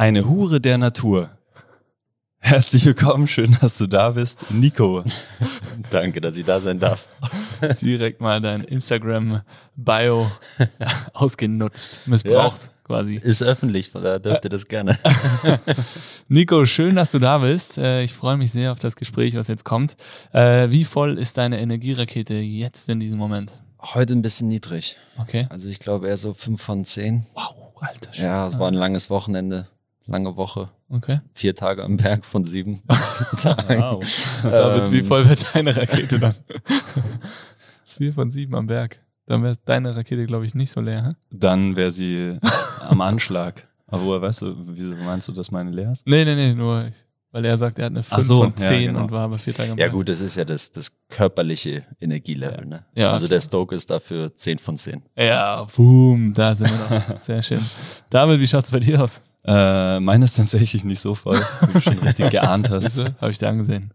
eine Hure der Natur. Herzlich willkommen, schön, dass du da bist, Nico. Danke, dass ich da sein darf. Direkt mal dein Instagram-Bio ausgenutzt, missbraucht ja, quasi. Ist öffentlich, von daher dürft ihr das gerne. Nico, schön, dass du da bist. Äh, ich freue mich sehr auf das Gespräch, was jetzt kommt. Äh, wie voll ist deine Energierakete jetzt in diesem Moment? Heute ein bisschen niedrig. Okay. Also ich glaube eher so 5 von 10. Wow, alter Schön. Ja, es war ein langes Wochenende lange Woche. Okay. Vier Tage am Berg von sieben Tagen. Wow. David, ähm, wie voll wird deine Rakete dann? Vier von sieben am Berg. Dann wäre deine Rakete, glaube ich, nicht so leer. Hä? Dann wäre sie am Anschlag. Aber woher weißt du, wieso meinst du, dass meine leer ist? Nee, nee, nee, nur weil er sagt, er hat eine 5 so, von 10 ja, genau. und war aber vier Tage am Ja gut, das ist ja das, das körperliche Energielevel. Ne? Ja, also der Stoke ist dafür 10 von 10. Ja, boom, da sind wir noch. Sehr schön. David, wie schaut es bei dir aus? Äh, meine ist tatsächlich nicht so voll, wie du schon richtig geahnt hast. Habe ich dir angesehen.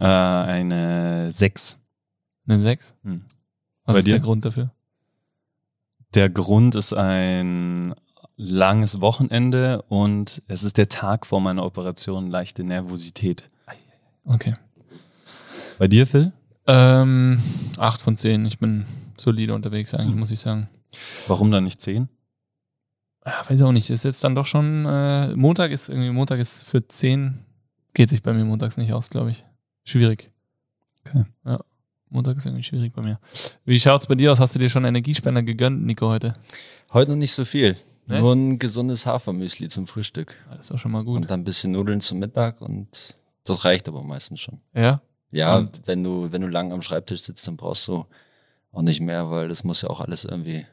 Äh, eine 6. Eine 6? Hm. Was Bei ist dir? der Grund dafür? Der Grund ist ein langes Wochenende und es ist der Tag vor meiner Operation, leichte Nervosität. Okay. Bei dir, Phil? Ähm, 8 von 10. Ich bin solide unterwegs eigentlich, hm. muss ich sagen. Warum dann nicht 10? Ja, weiß auch nicht. Ist jetzt dann doch schon, äh, Montag ist irgendwie, Montag ist für 10, geht sich bei mir montags nicht aus, glaube ich. Schwierig. Okay. Ja. Montag ist irgendwie schwierig bei mir. Wie schaut's bei dir aus? Hast du dir schon Energiespender gegönnt, Nico, heute? Heute noch nicht so viel. Nee? Nur ein gesundes Hafermüsli zum Frühstück. Das ist auch schon mal gut. Und dann ein bisschen Nudeln zum Mittag und das reicht aber meistens schon. Ja? Ja, und wenn du, wenn du lang am Schreibtisch sitzt, dann brauchst du auch nicht mehr, weil das muss ja auch alles irgendwie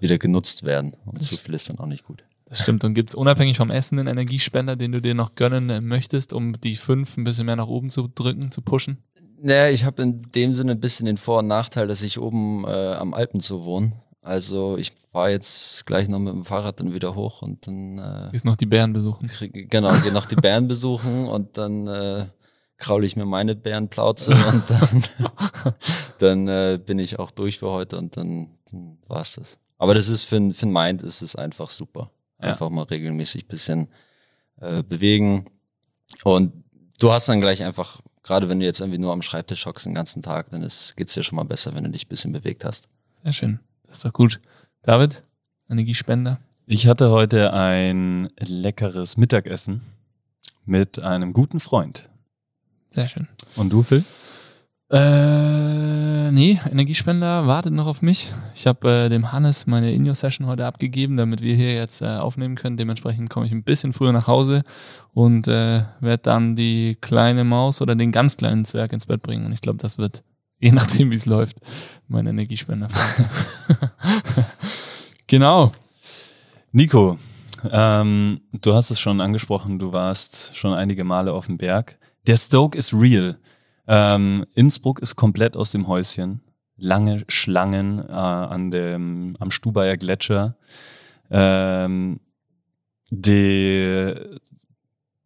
wieder genutzt werden. Und zu viel ist dann auch nicht gut. Das stimmt. Und gibt es unabhängig vom Essen einen Energiespender, den du dir noch gönnen möchtest, um die fünf ein bisschen mehr nach oben zu drücken, zu pushen? Naja, ich habe in dem Sinne ein bisschen den Vor- und Nachteil, dass ich oben äh, am Alpen zu wohne. Also ich fahre jetzt gleich noch mit dem Fahrrad dann wieder hoch und dann äh, Gehst noch die Bären besuchen. Krieg, genau, gehe noch die Bären besuchen und dann äh, kraule ich mir meine Bärenplauze und dann, dann äh, bin ich auch durch für heute und dann, dann war's das. Aber das ist für, für ein Mind ist es einfach super. Einfach ja. mal regelmäßig ein bisschen äh, bewegen. Und du hast dann gleich einfach, gerade wenn du jetzt irgendwie nur am Schreibtisch hockst den ganzen Tag, dann geht es dir schon mal besser, wenn du dich ein bisschen bewegt hast. Sehr schön. Das ist doch gut. David, Energiespender? Ich hatte heute ein leckeres Mittagessen mit einem guten Freund. Sehr schön. Und du, Phil? Äh, nee, Energiespender wartet noch auf mich. Ich habe äh, dem Hannes meine Inyo-Session heute abgegeben, damit wir hier jetzt äh, aufnehmen können. Dementsprechend komme ich ein bisschen früher nach Hause und äh, werde dann die kleine Maus oder den ganz kleinen Zwerg ins Bett bringen. Und ich glaube, das wird, je nachdem wie es läuft, mein Energiespender. genau. Nico, ähm, du hast es schon angesprochen, du warst schon einige Male auf dem Berg. Der Stoke ist real. Ähm, Innsbruck ist komplett aus dem Häuschen. Lange Schlangen äh, an dem, am Stubaier Gletscher. Ähm, die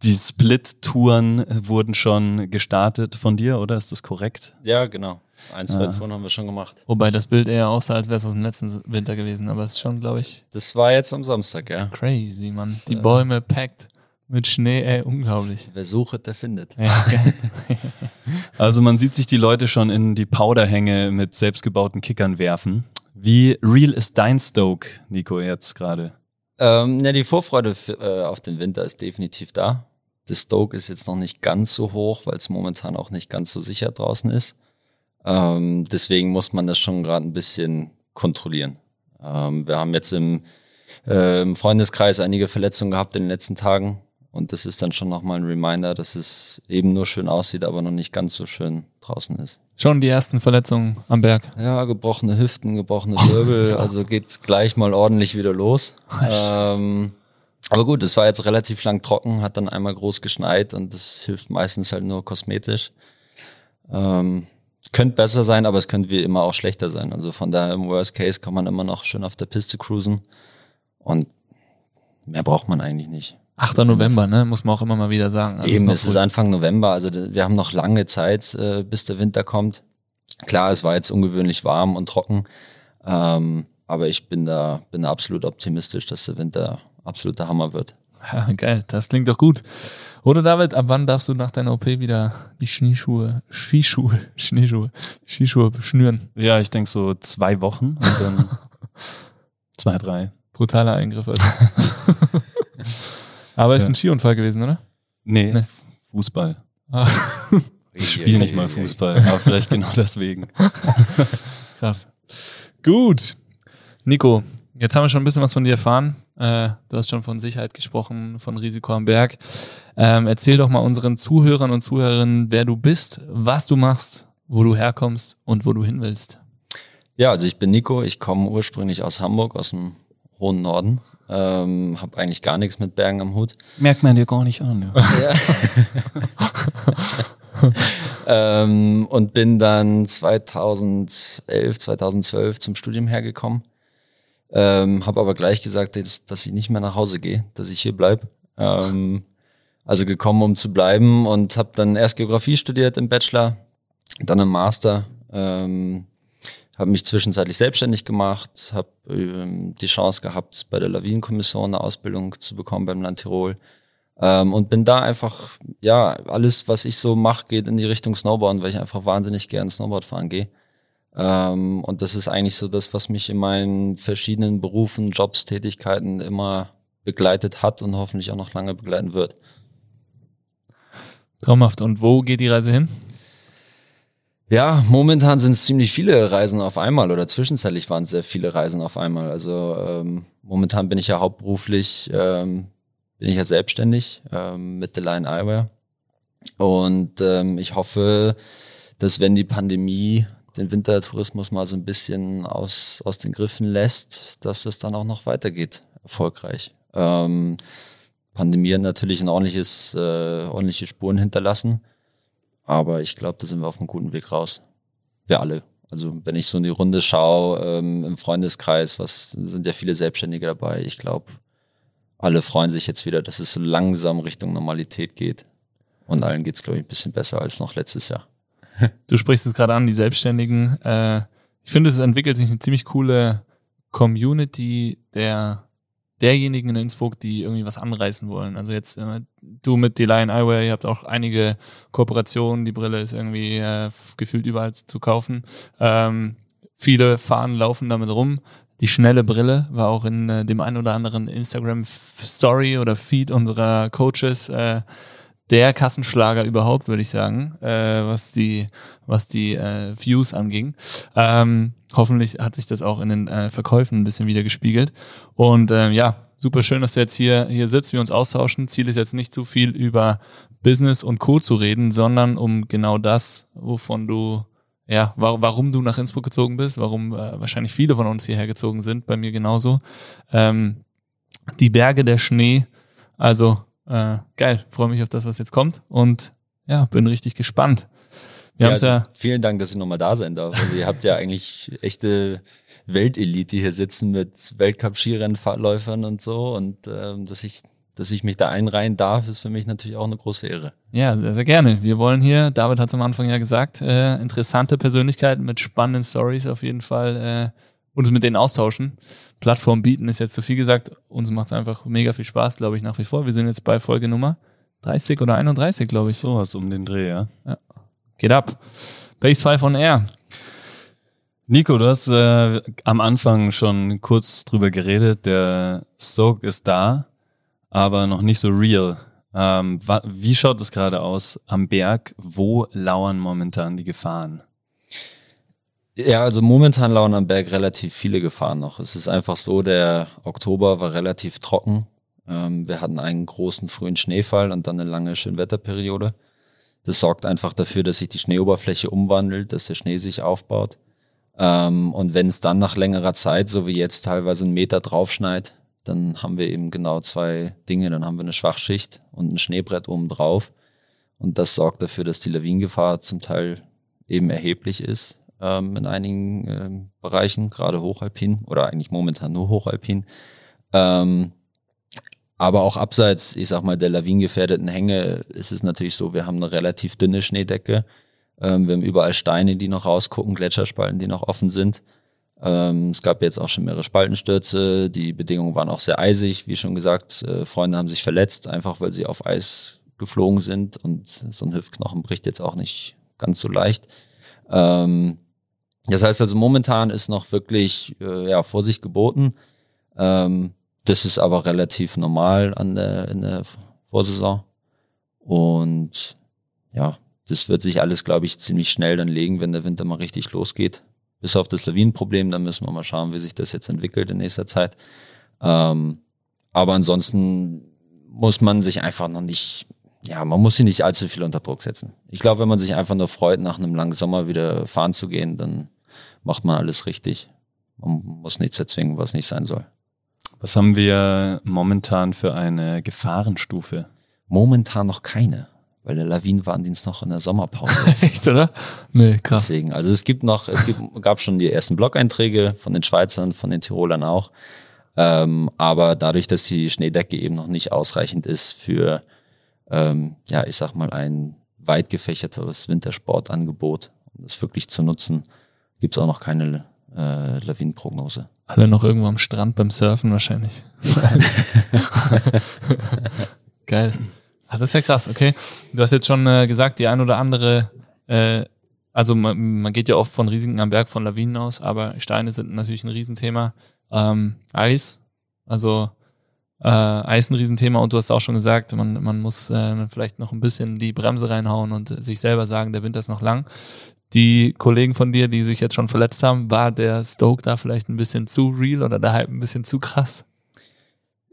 die Split-Touren wurden schon gestartet von dir, oder? Ist das korrekt? Ja, genau. Ein, zwei. Touren haben wir schon gemacht. Wobei das Bild eher aussah, als wäre es aus dem letzten Winter gewesen, aber es ist schon, glaube ich. Das war jetzt am Samstag, ja. Crazy, Mann. Das, die Bäume packt. Mit Schnee, ey, unglaublich. Wer sucht, der findet. Ja, also man sieht sich die Leute schon in die Powderhänge mit selbstgebauten Kickern werfen. Wie real ist dein Stoke, Nico, jetzt gerade? Ähm, ja, die Vorfreude äh, auf den Winter ist definitiv da. Das Stoke ist jetzt noch nicht ganz so hoch, weil es momentan auch nicht ganz so sicher draußen ist. Ähm, deswegen muss man das schon gerade ein bisschen kontrollieren. Ähm, wir haben jetzt im, äh, im Freundeskreis einige Verletzungen gehabt in den letzten Tagen. Und das ist dann schon nochmal ein Reminder, dass es eben nur schön aussieht, aber noch nicht ganz so schön draußen ist. Schon die ersten Verletzungen am Berg? Ja, gebrochene Hüften, gebrochene Wirbel, also geht's gleich mal ordentlich wieder los. Ähm, Aber gut, es war jetzt relativ lang trocken, hat dann einmal groß geschneit und das hilft meistens halt nur kosmetisch. Ähm, könnte besser sein, aber es könnte wie immer auch schlechter sein. Also von daher im Worst Case kann man immer noch schön auf der Piste cruisen und mehr braucht man eigentlich nicht. 8. November, ne? Muss man auch immer mal wieder sagen. Also Eben, es ist Anfang November, also wir haben noch lange Zeit, äh, bis der Winter kommt. Klar, es war jetzt ungewöhnlich warm und trocken, ähm, aber ich bin da, bin da absolut optimistisch, dass der Winter absoluter Hammer wird. Ja, geil, das klingt doch gut. Oder David, ab wann darfst du nach deiner OP wieder die Schneeschuhe, Skischuhe, Schneeschuhe, Skischuhe schnüren? Ja, ich denke so zwei Wochen und dann zwei, drei. Brutaler Eingriff. Also. Aber ist ja. ein Skiunfall gewesen, oder? Nee, nee. Fußball. Ah. Ich spiele nicht mal Fußball, aber vielleicht genau deswegen. Krass. Gut. Nico, jetzt haben wir schon ein bisschen was von dir erfahren. Äh, du hast schon von Sicherheit gesprochen, von Risiko am Berg. Ähm, erzähl doch mal unseren Zuhörern und Zuhörerinnen, wer du bist, was du machst, wo du herkommst und wo du hin willst. Ja, also ich bin Nico, ich komme ursprünglich aus Hamburg, aus dem hohen Norden. Ähm, habe eigentlich gar nichts mit Bergen am Hut. Merkt man dir gar nicht an. Ja. ähm, und bin dann 2011, 2012 zum Studium hergekommen. Ähm, habe aber gleich gesagt, dass, dass, ich nicht mehr nach Hause gehe, dass ich hier bleibe. Ähm, also gekommen, um zu bleiben und habe dann erst Geografie studiert im Bachelor, dann im Master. Ähm, habe mich zwischenzeitlich selbstständig gemacht, habe ähm, die Chance gehabt, bei der Lawinenkommission eine Ausbildung zu bekommen beim Land Tirol. Ähm, und bin da einfach, ja, alles, was ich so mache, geht in die Richtung Snowboarden, weil ich einfach wahnsinnig gerne Snowboard fahren gehe. Ähm, und das ist eigentlich so das, was mich in meinen verschiedenen Berufen, Jobs, Tätigkeiten immer begleitet hat und hoffentlich auch noch lange begleiten wird. Traumhaft. Und wo geht die Reise hin? Ja, momentan sind es ziemlich viele Reisen auf einmal oder zwischenzeitlich waren es sehr viele Reisen auf einmal. Also ähm, momentan bin ich ja hauptberuflich, ähm, bin ich ja selbstständig ähm, mit The Line Eyewear. Und ähm, ich hoffe, dass wenn die Pandemie den Wintertourismus mal so ein bisschen aus, aus den Griffen lässt, dass es dann auch noch weitergeht, erfolgreich. Ähm, Pandemie hat natürlich ein ordentliches, äh, ordentliche Spuren hinterlassen. Aber ich glaube, da sind wir auf einem guten Weg raus. Wir alle. Also wenn ich so in die Runde schaue, ähm, im Freundeskreis, was sind ja viele Selbstständige dabei. Ich glaube, alle freuen sich jetzt wieder, dass es so langsam Richtung Normalität geht. Und allen geht es, glaube ich, ein bisschen besser als noch letztes Jahr. Du sprichst es gerade an, die Selbstständigen. Äh, ich finde, es entwickelt sich eine ziemlich coole Community der derjenigen in Innsbruck, die irgendwie was anreißen wollen. Also jetzt äh, du mit Lion Eyewear, ihr habt auch einige Kooperationen, die Brille ist irgendwie äh, gefühlt überall zu kaufen. Ähm, viele fahren, laufen damit rum. Die schnelle Brille war auch in äh, dem einen oder anderen Instagram Story oder Feed unserer Coaches äh, der Kassenschlager überhaupt, würde ich sagen, äh, was die, was die äh, Views anging. Ähm, hoffentlich hat sich das auch in den äh, Verkäufen ein bisschen wieder gespiegelt. Und äh, ja, super schön, dass du jetzt hier, hier sitzt, wir uns austauschen. Ziel ist jetzt nicht zu viel über Business und Co. zu reden, sondern um genau das, wovon du, ja, war, warum du nach Innsbruck gezogen bist, warum äh, wahrscheinlich viele von uns hierher gezogen sind, bei mir genauso. Ähm, die Berge der Schnee, also äh, geil, freue mich auf das, was jetzt kommt und ja, bin richtig gespannt. Wir ja, also ja vielen Dank, dass ihr nochmal da sein darf. Also ihr habt ja eigentlich echte Weltelite hier sitzen mit Weltcup-Skirennläufern und so und ähm, dass ich dass ich mich da einreihen darf, ist für mich natürlich auch eine große Ehre. Ja, sehr, sehr gerne. Wir wollen hier, David hat es am Anfang ja gesagt, äh, interessante Persönlichkeiten mit spannenden Stories auf jeden Fall äh, uns mit denen austauschen. Plattform bieten ist jetzt zu viel gesagt. Uns macht es einfach mega viel Spaß, glaube ich, nach wie vor. Wir sind jetzt bei Folge Nummer 30 oder 31, glaube ich. So was um den Dreh, ja. ja. Geht ab. Base 5 on Air. Nico, du hast äh, am Anfang schon kurz drüber geredet. Der Stoke ist da, aber noch nicht so real. Ähm, wie schaut es gerade aus am Berg? Wo lauern momentan die Gefahren? Ja, also momentan lauern am Berg relativ viele Gefahren noch. Es ist einfach so, der Oktober war relativ trocken. Ähm, wir hatten einen großen frühen Schneefall und dann eine lange Schönwetterperiode. Das sorgt einfach dafür, dass sich die Schneeoberfläche umwandelt, dass der Schnee sich aufbaut. Ähm, und wenn es dann nach längerer Zeit, so wie jetzt teilweise einen Meter draufschneit, dann haben wir eben genau zwei Dinge. Dann haben wir eine Schwachschicht und ein Schneebrett oben drauf. Und das sorgt dafür, dass die Lawinengefahr zum Teil eben erheblich ist ähm, in einigen ähm, Bereichen, gerade hochalpin oder eigentlich momentan nur hochalpin. Ähm, aber auch abseits, ich sag mal, der lawinengefährdeten Hänge ist es natürlich so, wir haben eine relativ dünne Schneedecke. Ähm, wir haben überall Steine, die noch rausgucken, Gletscherspalten, die noch offen sind. Ähm, es gab jetzt auch schon mehrere Spaltenstürze. Die Bedingungen waren auch sehr eisig. Wie schon gesagt, äh, Freunde haben sich verletzt, einfach weil sie auf Eis geflogen sind. Und so ein Hüftknochen bricht jetzt auch nicht ganz so leicht. Ähm, das heißt also, momentan ist noch wirklich äh, ja, Vorsicht geboten. Ähm, das ist aber relativ normal an der, in der Vorsaison. Und ja, das wird sich alles, glaube ich, ziemlich schnell dann legen, wenn der Winter mal richtig losgeht. Bis auf das Lawinenproblem, da müssen wir mal schauen, wie sich das jetzt entwickelt in nächster Zeit. Ähm, aber ansonsten muss man sich einfach noch nicht, ja, man muss sich nicht allzu viel unter Druck setzen. Ich glaube, wenn man sich einfach nur freut, nach einem langen Sommer wieder fahren zu gehen, dann macht man alles richtig. Man muss nichts erzwingen, was nicht sein soll. Was haben wir momentan für eine Gefahrenstufe? Momentan noch keine, weil der Lawinenwarndienst noch in der Sommerpause ist. Echt, oder? Nee, krass. Deswegen, also es gibt noch, es gibt, gab schon die ersten Blog-Einträge von den Schweizern, von den Tirolern auch. Ähm, aber dadurch, dass die Schneedecke eben noch nicht ausreichend ist für, ähm, ja, ich sag mal, ein weit gefächerteres Wintersportangebot, um das wirklich zu nutzen, gibt es auch noch keine äh, Lawinenprognose. Alle noch irgendwo am Strand beim Surfen wahrscheinlich. Geil. Ah, das ist ja krass, okay. Du hast jetzt schon äh, gesagt, die ein oder andere, äh, also man, man geht ja oft von Risiken am Berg, von Lawinen aus, aber Steine sind natürlich ein Riesenthema. Ähm, Eis, also äh, Eis ein Riesenthema und du hast auch schon gesagt, man, man muss äh, vielleicht noch ein bisschen die Bremse reinhauen und sich selber sagen, der Winter ist noch lang die Kollegen von dir, die sich jetzt schon verletzt haben, war der Stoke da vielleicht ein bisschen zu real oder der Hype ein bisschen zu krass?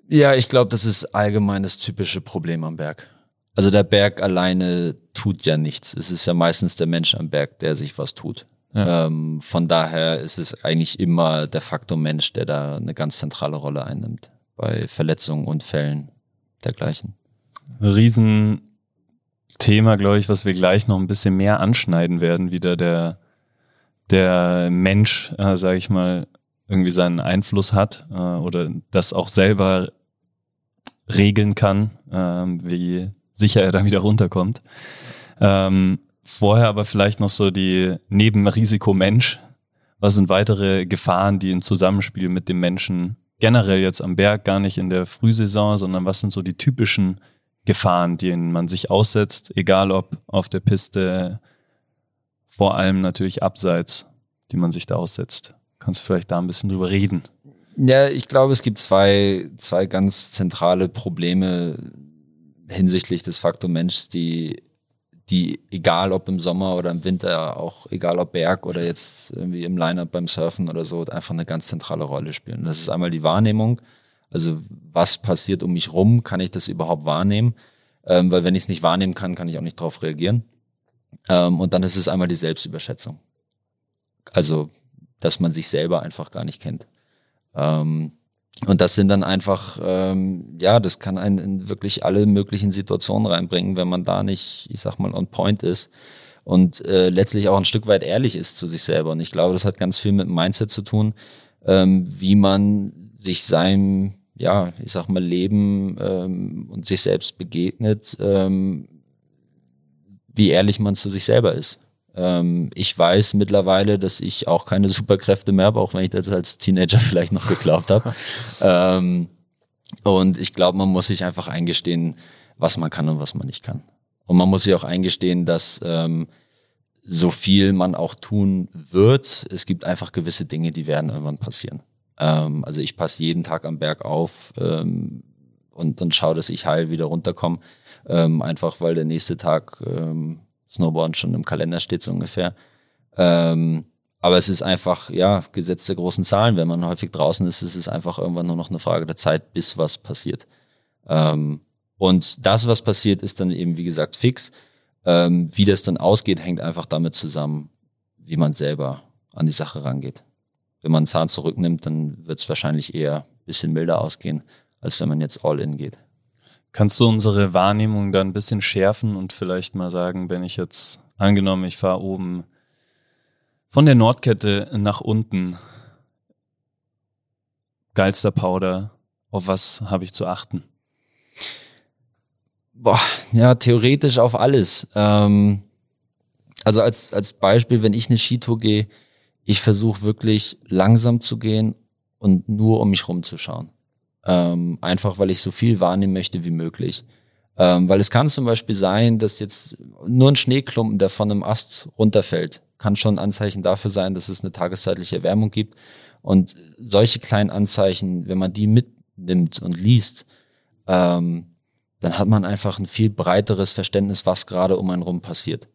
Ja, ich glaube, das ist allgemein das typische Problem am Berg. Also der Berg alleine tut ja nichts. Es ist ja meistens der Mensch am Berg, der sich was tut. Ja. Ähm, von daher ist es eigentlich immer der Faktor Mensch, der da eine ganz zentrale Rolle einnimmt bei Verletzungen, Unfällen dergleichen. Riesen Thema, glaube ich, was wir gleich noch ein bisschen mehr anschneiden werden, wieder der, der Mensch, äh, sage ich mal, irgendwie seinen Einfluss hat äh, oder das auch selber regeln kann, äh, wie sicher er da wieder runterkommt. Ähm, vorher aber vielleicht noch so die Nebenrisiko Mensch. Was sind weitere Gefahren, die in Zusammenspiel mit dem Menschen generell jetzt am Berg, gar nicht in der Frühsaison, sondern was sind so die typischen Gefahren, denen man sich aussetzt, egal ob auf der Piste, vor allem natürlich abseits, die man sich da aussetzt. Kannst du vielleicht da ein bisschen drüber reden? Ja, ich glaube, es gibt zwei, zwei ganz zentrale Probleme hinsichtlich des Faktor Mensch, die, die, egal ob im Sommer oder im Winter, auch egal ob Berg oder jetzt irgendwie im Line-Up beim Surfen oder so, einfach eine ganz zentrale Rolle spielen. Das ist einmal die Wahrnehmung also was passiert um mich rum? Kann ich das überhaupt wahrnehmen? Ähm, weil wenn ich es nicht wahrnehmen kann, kann ich auch nicht darauf reagieren. Ähm, und dann ist es einmal die Selbstüberschätzung. Also, dass man sich selber einfach gar nicht kennt. Ähm, und das sind dann einfach, ähm, ja, das kann einen in wirklich alle möglichen Situationen reinbringen, wenn man da nicht, ich sag mal, on point ist und äh, letztlich auch ein Stück weit ehrlich ist zu sich selber. Und ich glaube, das hat ganz viel mit Mindset zu tun, ähm, wie man sich seinem, ja, ich sag mal, Leben ähm, und sich selbst begegnet, ähm, wie ehrlich man zu sich selber ist. Ähm, ich weiß mittlerweile, dass ich auch keine Superkräfte mehr habe, auch wenn ich das als Teenager vielleicht noch geglaubt habe. ähm, und ich glaube, man muss sich einfach eingestehen, was man kann und was man nicht kann. Und man muss sich auch eingestehen, dass ähm, so viel man auch tun wird, es gibt einfach gewisse Dinge, die werden irgendwann passieren. Ähm, also ich passe jeden Tag am Berg auf ähm, und dann schaue, dass ich heil wieder runterkomme. Ähm, einfach weil der nächste Tag ähm, Snowboarden schon im Kalender steht so ungefähr. Ähm, aber es ist einfach, ja, Gesetz der großen Zahlen. Wenn man häufig draußen ist, ist es einfach irgendwann nur noch eine Frage der Zeit, bis was passiert. Ähm, und das, was passiert, ist dann eben, wie gesagt, fix. Wie das dann ausgeht, hängt einfach damit zusammen, wie man selber an die Sache rangeht wenn man einen Zahn zurücknimmt, dann wird es wahrscheinlich eher bisschen milder ausgehen, als wenn man jetzt all in geht. Kannst du unsere Wahrnehmung dann ein bisschen schärfen und vielleicht mal sagen, wenn ich jetzt angenommen, ich fahre oben von der Nordkette nach unten, geilster Powder, auf was habe ich zu achten? Boah, ja, theoretisch auf alles. Ähm, also als, als Beispiel, wenn ich eine Skitour gehe, ich versuche wirklich langsam zu gehen und nur um mich rumzuschauen. Ähm, einfach weil ich so viel wahrnehmen möchte wie möglich. Ähm, weil es kann zum Beispiel sein, dass jetzt nur ein Schneeklumpen, der von einem Ast runterfällt, kann schon ein Anzeichen dafür sein, dass es eine tageszeitliche Erwärmung gibt. Und solche kleinen Anzeichen, wenn man die mitnimmt und liest, ähm, dann hat man einfach ein viel breiteres Verständnis, was gerade um einen rum passiert.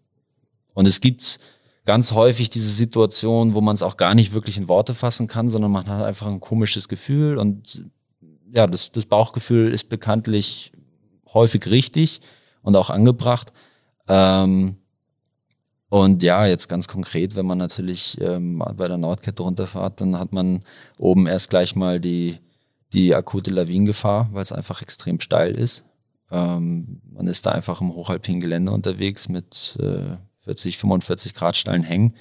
Und es gibt ganz häufig diese Situation, wo man es auch gar nicht wirklich in Worte fassen kann, sondern man hat einfach ein komisches Gefühl und ja, das, das Bauchgefühl ist bekanntlich häufig richtig und auch angebracht. Ähm, und ja, jetzt ganz konkret, wenn man natürlich ähm, bei der Nordkette runterfahrt, dann hat man oben erst gleich mal die, die akute Lawinengefahr, weil es einfach extrem steil ist. Ähm, man ist da einfach im hochalpinen Gelände unterwegs mit äh, 40, 45 Grad steilen Hängen.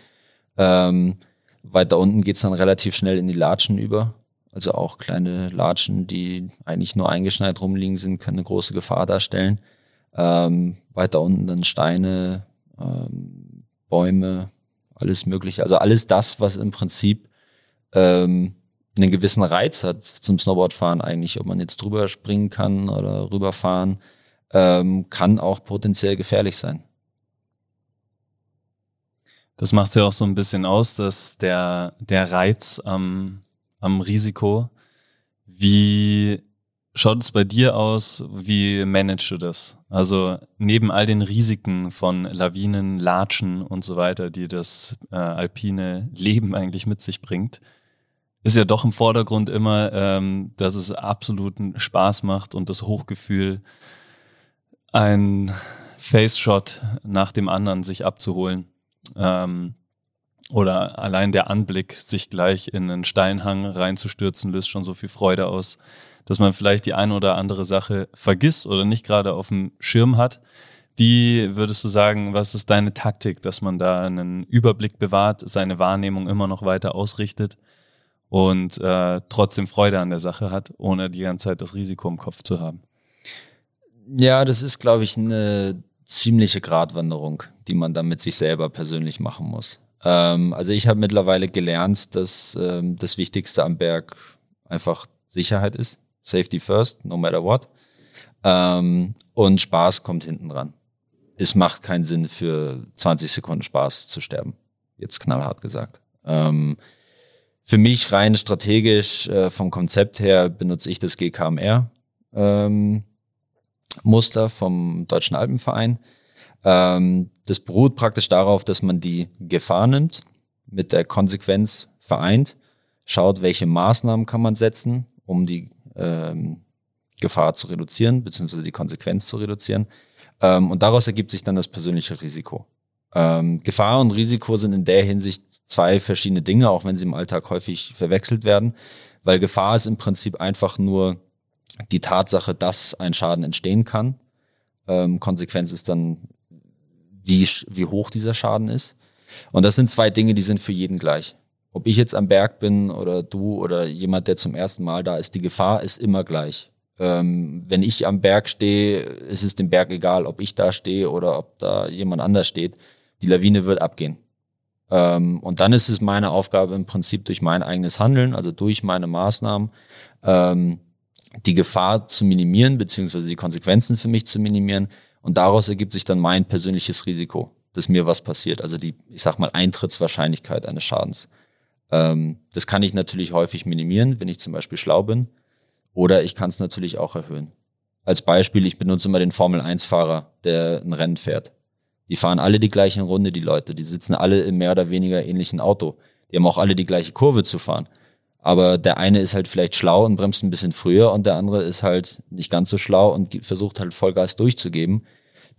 Ähm, weiter unten geht's dann relativ schnell in die Latschen über. Also auch kleine Latschen, die eigentlich nur eingeschneit rumliegen sind, können eine große Gefahr darstellen. Ähm, weiter unten dann Steine, ähm, Bäume, alles mögliche. Also alles das, was im Prinzip ähm, einen gewissen Reiz hat zum Snowboardfahren eigentlich, ob man jetzt drüber springen kann oder rüberfahren, ähm, kann auch potenziell gefährlich sein. Das macht ja auch so ein bisschen aus, dass der, der Reiz am am Risiko. Wie schaut es bei dir aus? Wie managst du das? Also neben all den Risiken von Lawinen, Latschen und so weiter, die das äh, alpine Leben eigentlich mit sich bringt, ist ja doch im Vordergrund immer, ähm, dass es absoluten Spaß macht und das Hochgefühl, ein Face-Shot nach dem anderen sich abzuholen. Ähm, oder allein der Anblick, sich gleich in einen steilen Hang reinzustürzen, löst schon so viel Freude aus, dass man vielleicht die eine oder andere Sache vergisst oder nicht gerade auf dem Schirm hat. Wie würdest du sagen, was ist deine Taktik, dass man da einen Überblick bewahrt, seine Wahrnehmung immer noch weiter ausrichtet und äh, trotzdem Freude an der Sache hat, ohne die ganze Zeit das Risiko im Kopf zu haben? Ja, das ist, glaube ich, eine ziemliche Gratwanderung, die man dann mit sich selber persönlich machen muss. Ähm, also ich habe mittlerweile gelernt, dass ähm, das Wichtigste am Berg einfach Sicherheit ist. Safety first, no matter what. Ähm, und Spaß kommt hinten dran. Es macht keinen Sinn, für 20 Sekunden Spaß zu sterben. Jetzt knallhart gesagt. Ähm, für mich rein strategisch äh, vom Konzept her benutze ich das GKMR ähm, Muster vom Deutschen Alpenverein. Ähm, das beruht praktisch darauf, dass man die Gefahr nimmt, mit der Konsequenz vereint, schaut, welche Maßnahmen kann man setzen, um die ähm, Gefahr zu reduzieren, beziehungsweise die Konsequenz zu reduzieren. Ähm, und daraus ergibt sich dann das persönliche Risiko. Ähm, Gefahr und Risiko sind in der Hinsicht zwei verschiedene Dinge, auch wenn sie im Alltag häufig verwechselt werden, weil Gefahr ist im Prinzip einfach nur die Tatsache, dass ein Schaden entstehen kann. Ähm, Konsequenz ist dann wie, wie hoch dieser Schaden ist. Und das sind zwei Dinge, die sind für jeden gleich. Ob ich jetzt am Berg bin oder du oder jemand, der zum ersten Mal da ist, die Gefahr ist immer gleich. Ähm, wenn ich am Berg stehe, ist es dem Berg egal, ob ich da stehe oder ob da jemand anders steht. Die Lawine wird abgehen. Ähm, und dann ist es meine Aufgabe im Prinzip durch mein eigenes Handeln, also durch meine Maßnahmen, ähm, die Gefahr zu minimieren, beziehungsweise die Konsequenzen für mich zu minimieren, und daraus ergibt sich dann mein persönliches Risiko, dass mir was passiert. Also die, ich sag mal, Eintrittswahrscheinlichkeit eines Schadens. Ähm, das kann ich natürlich häufig minimieren, wenn ich zum Beispiel schlau bin. Oder ich kann es natürlich auch erhöhen. Als Beispiel, ich benutze immer den Formel-1-Fahrer, der ein Rennen fährt. Die fahren alle die gleiche Runde, die Leute. Die sitzen alle im mehr oder weniger ähnlichen Auto. Die haben auch alle die gleiche Kurve zu fahren. Aber der eine ist halt vielleicht schlau und bremst ein bisschen früher und der andere ist halt nicht ganz so schlau und versucht halt Vollgas durchzugeben.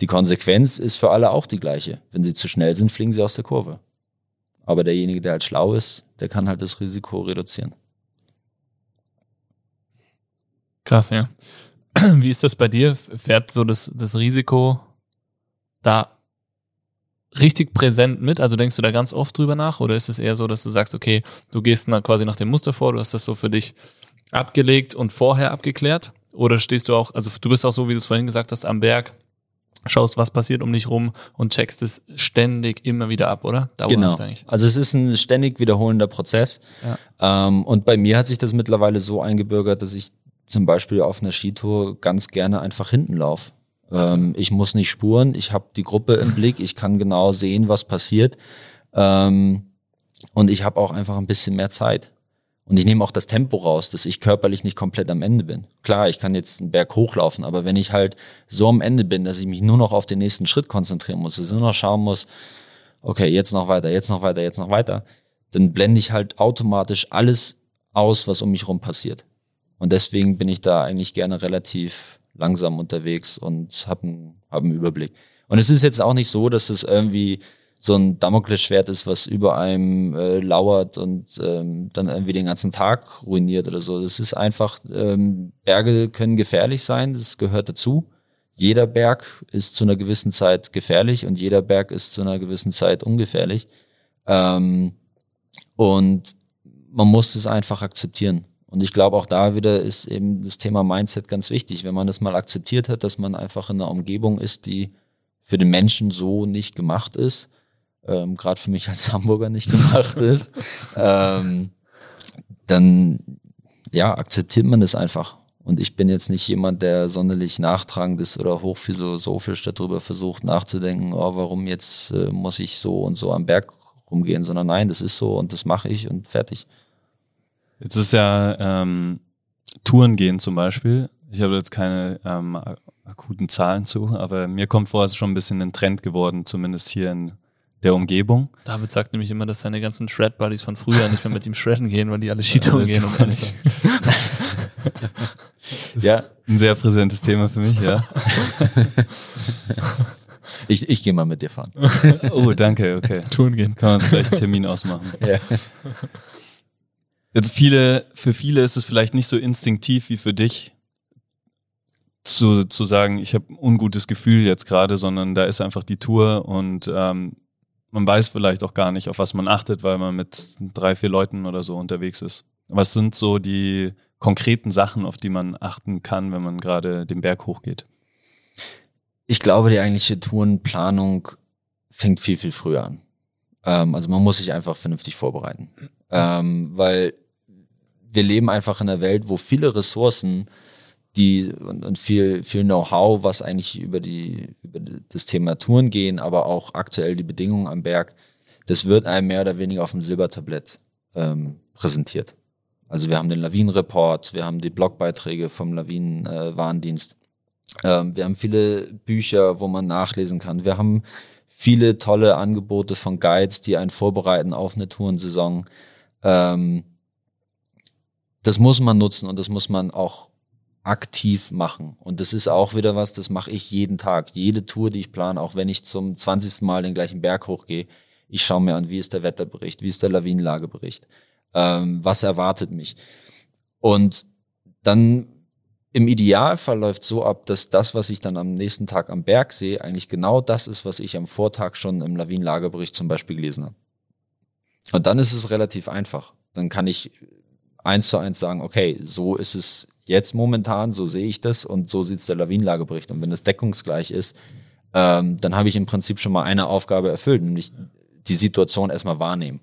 Die Konsequenz ist für alle auch die gleiche. Wenn sie zu schnell sind, fliegen sie aus der Kurve. Aber derjenige, der halt schlau ist, der kann halt das Risiko reduzieren. Krass, ja. Wie ist das bei dir? Fährt so das, das Risiko da richtig präsent mit? Also denkst du da ganz oft drüber nach? Oder ist es eher so, dass du sagst, okay, du gehst dann quasi nach dem Muster vor, du hast das so für dich abgelegt und vorher abgeklärt? Oder stehst du auch, also du bist auch so, wie du es vorhin gesagt hast, am Berg, schaust, was passiert um dich rum und checkst es ständig immer wieder ab, oder? genau. Also es ist ein ständig wiederholender Prozess. Ja. Ähm, und bei mir hat sich das mittlerweile so eingebürgert, dass ich zum Beispiel auf einer Skitour ganz gerne einfach hinten laufe. Ähm, ich muss nicht spuren, ich habe die Gruppe im Blick, ich kann genau sehen, was passiert. Ähm, und ich habe auch einfach ein bisschen mehr Zeit. Und ich nehme auch das Tempo raus, dass ich körperlich nicht komplett am Ende bin. Klar, ich kann jetzt einen Berg hochlaufen, aber wenn ich halt so am Ende bin, dass ich mich nur noch auf den nächsten Schritt konzentrieren muss, dass ich nur noch schauen muss, okay, jetzt noch weiter, jetzt noch weiter, jetzt noch weiter, dann blende ich halt automatisch alles aus, was um mich herum passiert. Und deswegen bin ich da eigentlich gerne relativ langsam unterwegs und habe einen, hab einen Überblick. Und es ist jetzt auch nicht so, dass es irgendwie so ein Damoklesschwert ist, was über einem äh, lauert und ähm, dann irgendwie den ganzen Tag ruiniert oder so. Das ist einfach, ähm, Berge können gefährlich sein, das gehört dazu. Jeder Berg ist zu einer gewissen Zeit gefährlich und jeder Berg ist zu einer gewissen Zeit ungefährlich. Ähm, und man muss es einfach akzeptieren. Und ich glaube, auch da wieder ist eben das Thema Mindset ganz wichtig. Wenn man das mal akzeptiert hat, dass man einfach in einer Umgebung ist, die für den Menschen so nicht gemacht ist, ähm, gerade für mich als Hamburger nicht gemacht ist, ähm, dann ja, akzeptiert man das einfach. Und ich bin jetzt nicht jemand, der sonderlich nachtragend ist oder hochphilosophisch darüber versucht nachzudenken, oh, warum jetzt äh, muss ich so und so am Berg rumgehen, sondern nein, das ist so und das mache ich und fertig. Jetzt ist ja ähm, Touren gehen zum Beispiel. Ich habe jetzt keine ähm, akuten Zahlen zu, aber mir kommt vor, es ist schon ein bisschen ein Trend geworden, zumindest hier in der Umgebung. David sagt nämlich immer, dass seine ganzen Shred-Buddies von früher nicht mehr mit ihm shredden gehen, weil die alle Skitouren gehen und nicht. ja, ein sehr präsentes Thema für mich, ja. Ich, ich gehe mal mit dir fahren. Oh, danke, okay. Touren gehen. Kann man uns gleich einen Termin ausmachen. Ja. Jetzt viele, für viele ist es vielleicht nicht so instinktiv wie für dich, zu, zu sagen, ich habe ein ungutes Gefühl jetzt gerade, sondern da ist einfach die Tour und ähm, man weiß vielleicht auch gar nicht, auf was man achtet, weil man mit drei, vier Leuten oder so unterwegs ist. Was sind so die konkreten Sachen, auf die man achten kann, wenn man gerade den Berg hochgeht? Ich glaube, die eigentliche Tourenplanung fängt viel, viel früher an. Ähm, also man muss sich einfach vernünftig vorbereiten. Ähm, weil wir leben einfach in einer Welt, wo viele Ressourcen die und, und viel, viel Know-how, was eigentlich über die, über das Thema Touren gehen, aber auch aktuell die Bedingungen am Berg, das wird einem mehr oder weniger auf dem Silbertablett ähm, präsentiert. Also wir haben den Lawinenreport, wir haben die Blogbeiträge vom Lawinenwarndienst, äh, ähm, wir haben viele Bücher, wo man nachlesen kann. Wir haben viele tolle Angebote von Guides, die einen vorbereiten auf eine Tourensaison. Ähm, das muss man nutzen und das muss man auch aktiv machen. Und das ist auch wieder was, das mache ich jeden Tag. Jede Tour, die ich plane, auch wenn ich zum 20. Mal den gleichen Berg hochgehe, ich schaue mir an, wie ist der Wetterbericht, wie ist der Lawinenlagebericht, ähm, was erwartet mich. Und dann im Idealfall läuft so ab, dass das, was ich dann am nächsten Tag am Berg sehe, eigentlich genau das ist, was ich am Vortag schon im Lawinenlagebericht zum Beispiel gelesen habe. Und dann ist es relativ einfach. Dann kann ich eins zu eins sagen, okay, so ist es jetzt momentan, so sehe ich das und so sieht es der Lawinenlagebericht. Und wenn es deckungsgleich ist, ähm, dann habe ich im Prinzip schon mal eine Aufgabe erfüllt, nämlich die Situation erstmal wahrnehmen.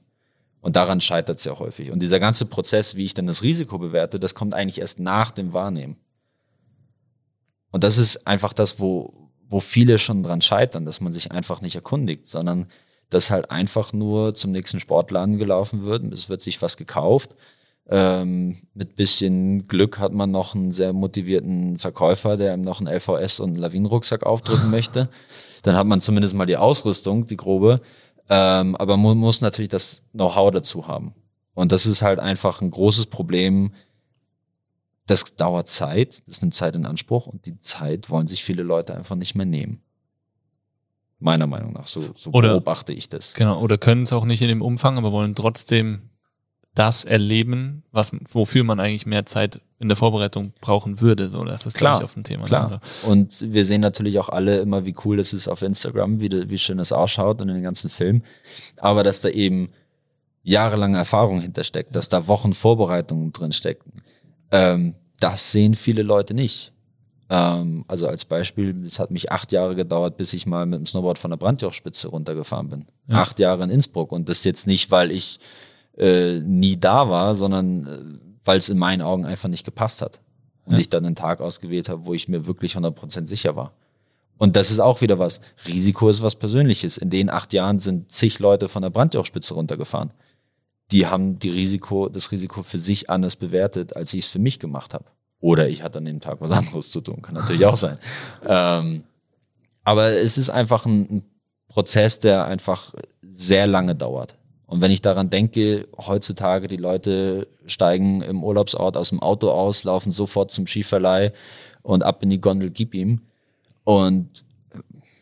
Und daran scheitert es ja häufig. Und dieser ganze Prozess, wie ich dann das Risiko bewerte, das kommt eigentlich erst nach dem Wahrnehmen. Und das ist einfach das, wo, wo viele schon dran scheitern, dass man sich einfach nicht erkundigt, sondern dass halt einfach nur zum nächsten Sportladen gelaufen wird, es wird sich was gekauft ähm, mit bisschen Glück hat man noch einen sehr motivierten Verkäufer, der ihm noch einen LVS und einen Lawinenrucksack aufdrücken möchte. Dann hat man zumindest mal die Ausrüstung, die grobe. Ähm, aber man muss natürlich das Know-how dazu haben. Und das ist halt einfach ein großes Problem. Das dauert Zeit, das nimmt Zeit in Anspruch und die Zeit wollen sich viele Leute einfach nicht mehr nehmen. Meiner Meinung nach, so, so oder, beobachte ich das. Genau, oder können es auch nicht in dem Umfang, aber wollen trotzdem das erleben, was, wofür man eigentlich mehr Zeit in der Vorbereitung brauchen würde. So, das ist Klar, glaube ich auf dem Thema. ne? Klar. Also, Und wir sehen natürlich auch alle immer, wie cool das ist auf Instagram, wie, wie schön das ausschaut und in den ganzen Filmen. Aber dass da eben jahrelange Erfahrung hintersteckt, dass da Wochen Vorbereitungen drin stecken, ähm, das sehen viele Leute nicht. Ähm, also als Beispiel, es hat mich acht Jahre gedauert, bis ich mal mit dem Snowboard von der Brandjochspitze runtergefahren bin. Ja. Acht Jahre in Innsbruck. Und das jetzt nicht, weil ich äh, nie da war, sondern äh, weil es in meinen Augen einfach nicht gepasst hat. Und Ja. ich dann einen Tag ausgewählt habe, wo ich mir wirklich 100% sicher war. Und das ist auch wieder was. Risiko ist was Persönliches. In den acht Jahren sind zig Leute von der Brandjochspitze runtergefahren. Die haben die Risiko, das Risiko für sich anders bewertet, als ich es für mich gemacht habe. Oder ich hatte an dem Tag was anderes zu tun. Kann natürlich auch sein. Ähm, aber es ist einfach ein, ein Prozess, der einfach sehr lange dauert. Und wenn ich daran denke, heutzutage die Leute steigen im Urlaubsort aus dem Auto aus, laufen sofort zum Skiverleih und ab in die Gondel, gib ihm. Und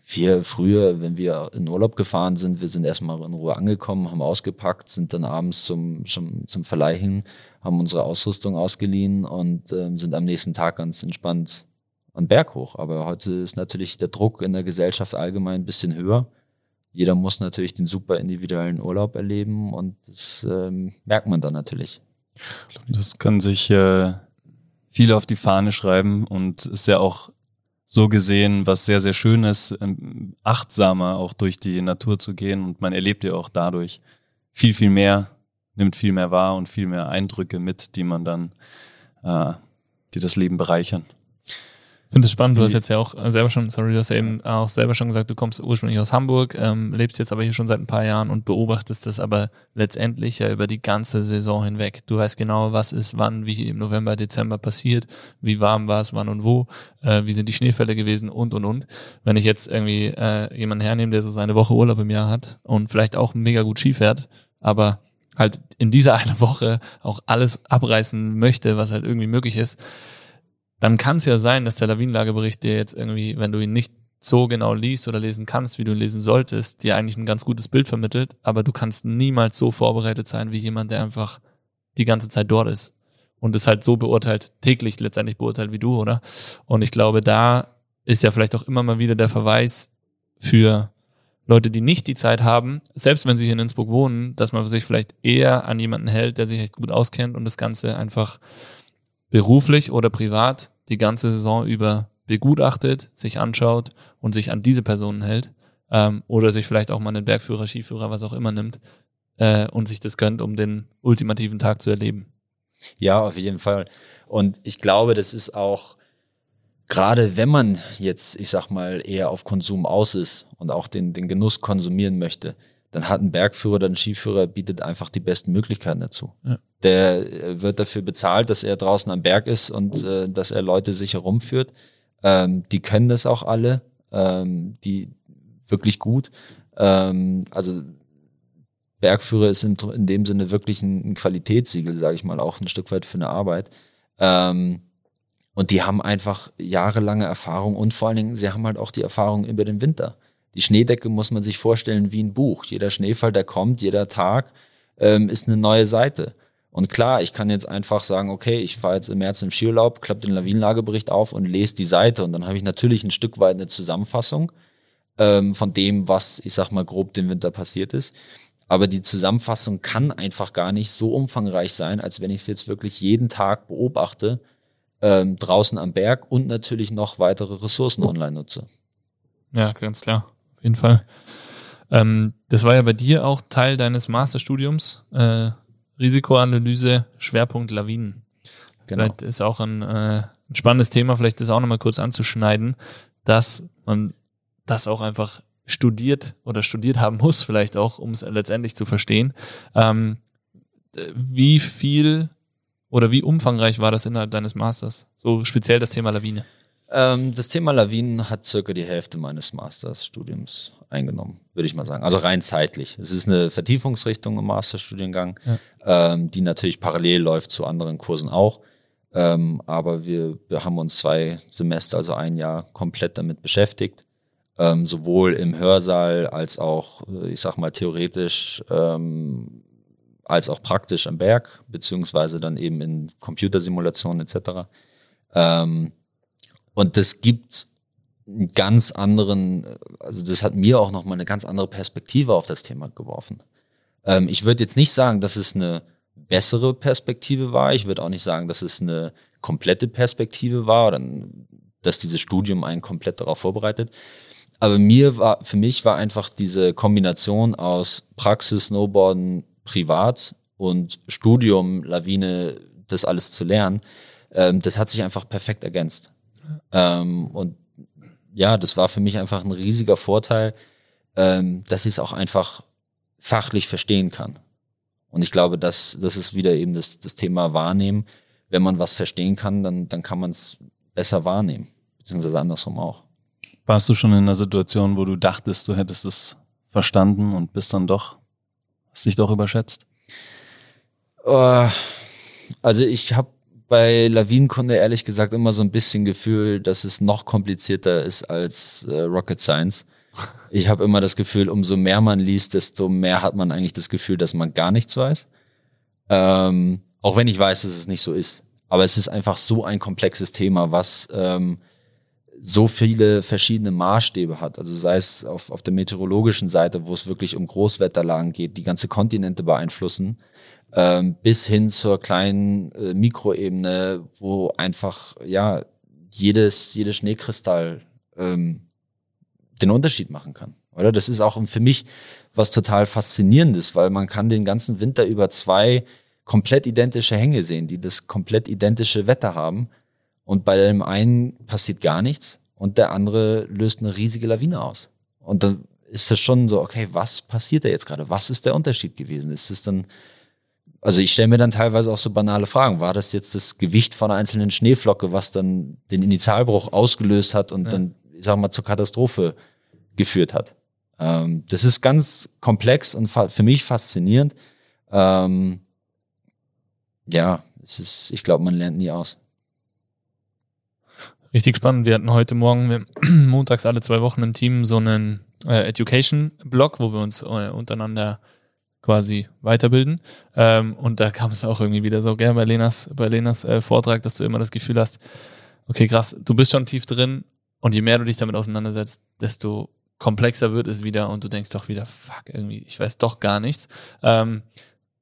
wir früher, wenn wir in Urlaub gefahren sind, wir sind erstmal in Ruhe angekommen, haben ausgepackt, sind dann abends zum, zum, zum Verleih hin, haben unsere Ausrüstung ausgeliehen und ähm, sind am nächsten Tag ganz entspannt an Berg hoch. Aber heute ist natürlich der Druck in der Gesellschaft allgemein ein bisschen höher. Jeder muss natürlich den super individuellen Urlaub erleben und das ähm, merkt man dann natürlich. Das können sich äh, viele auf die Fahne schreiben und ist ja auch so gesehen, was sehr, sehr schön ist, ähm, achtsamer auch durch die Natur zu gehen und man erlebt ja auch dadurch viel, viel mehr, nimmt viel mehr wahr und viel mehr Eindrücke mit, die man dann, äh, die das Leben bereichern. Ich finde es spannend, du hast jetzt ja auch selber schon, sorry, du hast ja eben auch selber schon gesagt, du kommst ursprünglich aus Hamburg, ähm, lebst jetzt aber hier schon seit ein paar Jahren und beobachtest das aber letztendlich ja über die ganze Saison hinweg. Du weißt genau, was ist wann, wie im November, Dezember passiert, wie warm war es, wann und wo, äh, wie sind die Schneefälle gewesen und und und. Wenn ich jetzt irgendwie äh, jemanden hernehme, der so seine Woche Urlaub im Jahr hat und vielleicht auch mega gut Ski fährt, aber halt in dieser eine Woche auch alles abreißen möchte, was halt irgendwie möglich ist, dann kann es ja sein, dass der Lawinenlagebericht dir jetzt irgendwie, wenn du ihn nicht so genau liest oder lesen kannst, wie du ihn lesen solltest, dir eigentlich ein ganz gutes Bild vermittelt, aber du kannst niemals so vorbereitet sein wie jemand, der einfach die ganze Zeit dort ist und es halt so beurteilt, täglich letztendlich beurteilt wie du, oder? Und ich glaube, da ist ja vielleicht auch immer mal wieder der Verweis für Leute, die nicht die Zeit haben, selbst wenn sie hier in Innsbruck wohnen, dass man sich vielleicht eher an jemanden hält, der sich echt gut auskennt und das Ganze einfach beruflich oder privat die ganze Saison über begutachtet, sich anschaut und sich an diese Personen hält ähm, oder sich vielleicht auch mal einen Bergführer, Skiführer, was auch immer nimmt äh, und sich das gönnt, um den ultimativen Tag zu erleben. Ja, auf jeden Fall. Und ich glaube, das ist auch, gerade wenn man jetzt, ich sag mal, eher auf Konsum aus ist und auch den, den Genuss konsumieren möchte, dann hat ein Bergführer oder ein Skiführer bietet einfach die besten Möglichkeiten dazu. Ja. Der äh, wird dafür bezahlt, dass er draußen am Berg ist und äh, dass er Leute sich herumführt. Ähm, die können das auch alle, ähm, die wirklich gut. Ähm, also Bergführer ist in, in dem Sinne wirklich ein, ein Qualitätssiegel, sage ich mal, auch ein Stück weit für eine Arbeit. Ähm, und die haben einfach jahrelange Erfahrung und vor allen Dingen, sie haben halt auch die Erfahrung über den Winter. Die Schneedecke muss man sich vorstellen wie ein Buch. Jeder Schneefall, der kommt, jeder Tag ähm, ist eine neue Seite. Und klar, ich kann jetzt einfach sagen, okay, ich fahre jetzt im März im Skiurlaub, klappe den Lawinenlagebericht auf und lese die Seite und dann habe ich natürlich ein Stück weit eine Zusammenfassung ähm, von dem, was, ich sag mal, grob den Winter passiert ist. Aber die Zusammenfassung kann einfach gar nicht so umfangreich sein, als wenn ich es jetzt wirklich jeden Tag beobachte, ähm, draußen am Berg und natürlich noch weitere Ressourcen online nutze. Ja, ganz klar, auf jeden Fall. Ähm, das war ja bei dir auch Teil deines Masterstudiums, äh, Risikoanalyse, Schwerpunkt Lawinen. Genau. Vielleicht ist auch ein, äh, ein spannendes Thema, vielleicht das auch nochmal kurz anzuschneiden, dass man das auch einfach studiert oder studiert haben muss, vielleicht auch, um es letztendlich zu verstehen. Ähm, wie viel oder wie umfangreich war das innerhalb deines Masters? So speziell das Thema Lawine. Ähm, das Thema Lawinen hat circa die Hälfte meines Masterstudiums eingenommen, würde ich mal sagen. Also rein zeitlich. Es ist eine Vertiefungsrichtung im Masterstudiengang, ähm, die natürlich parallel läuft zu anderen Kursen auch. Ähm, aber wir, wir haben uns zwei Semester, also ein Jahr, komplett damit beschäftigt. Ähm, sowohl im Hörsaal als auch, äh, ich sag mal, theoretisch ähm, als auch praktisch am Berg, beziehungsweise dann eben in Computersimulationen etc. Ähm, und das gibt einen ganz anderen, also das hat mir auch nochmal eine ganz andere Perspektive auf das Thema geworfen. Ähm, ich würde jetzt nicht sagen, dass es eine bessere Perspektive war. Ich würde auch nicht sagen, dass es eine komplette Perspektive war oder dass dieses Studium einen komplett darauf vorbereitet. Aber mir war, für mich war einfach diese Kombination aus Praxis, Snowboarden, privat und Studium, Lawine, das alles zu lernen, ähm, das hat sich einfach perfekt ergänzt. Ähm, und ja, das war für mich einfach ein riesiger Vorteil, ähm, dass ich es auch einfach fachlich verstehen kann. Und ich glaube, das, das ist wieder eben das, das Thema Wahrnehmen. Wenn man was verstehen kann, dann, dann kann man es besser wahrnehmen, beziehungsweise andersrum auch. Warst du schon in einer Situation, wo du dachtest, du hättest es verstanden und bist dann doch, hast dich doch überschätzt? Uh, also ich habe bei Lawinenkunde ehrlich gesagt immer so ein bisschen Gefühl, dass es noch komplizierter ist als äh, Rocket Science. Ich habe immer das Gefühl, umso mehr man liest, desto mehr hat man eigentlich das Gefühl, dass man gar nichts weiß. Ähm, auch wenn ich weiß, dass es nicht so ist. Aber es ist einfach so ein komplexes Thema, was ähm, so viele verschiedene Maßstäbe hat. Also sei es auf, auf der meteorologischen Seite, wo es wirklich um Großwetterlagen geht, die ganze Kontinente beeinflussen, bis hin zur kleinen äh, Mikroebene, wo einfach ja jedes, jedes Schneekristall ähm, den Unterschied machen kann. Oder? Das ist auch für mich was total Faszinierendes, weil man kann den ganzen Winter über zwei komplett identische Hänge sehen, die das komplett identische Wetter haben und bei dem einen passiert gar nichts und der andere löst eine riesige Lawine aus. Und dann ist das schon so, okay, was passiert da jetzt gerade? Was ist der Unterschied gewesen? Ist es dann, also ich stelle mir dann teilweise auch so banale Fragen. War das jetzt das Gewicht von einer einzelnen Schneeflocke, was dann den Initialbruch ausgelöst hat und ja. dann, ich sag mal, zur Katastrophe geführt hat? Ähm, das ist ganz komplex und für mich faszinierend. Ähm, ja, es ist, ich glaube, man lernt nie aus. Richtig spannend. Wir hatten heute Morgen, montags alle zwei Wochen im Team so einen äh, Education-Blog, wo wir uns äh, untereinander quasi weiterbilden. Ähm, und da kam es auch irgendwie wieder so gerne bei Lenas, bei Lenas äh, Vortrag, dass du immer das Gefühl hast, okay, krass, du bist schon tief drin und je mehr du dich damit auseinandersetzt, desto komplexer wird es wieder und du denkst doch wieder, fuck, irgendwie, ich weiß doch gar nichts. Ähm,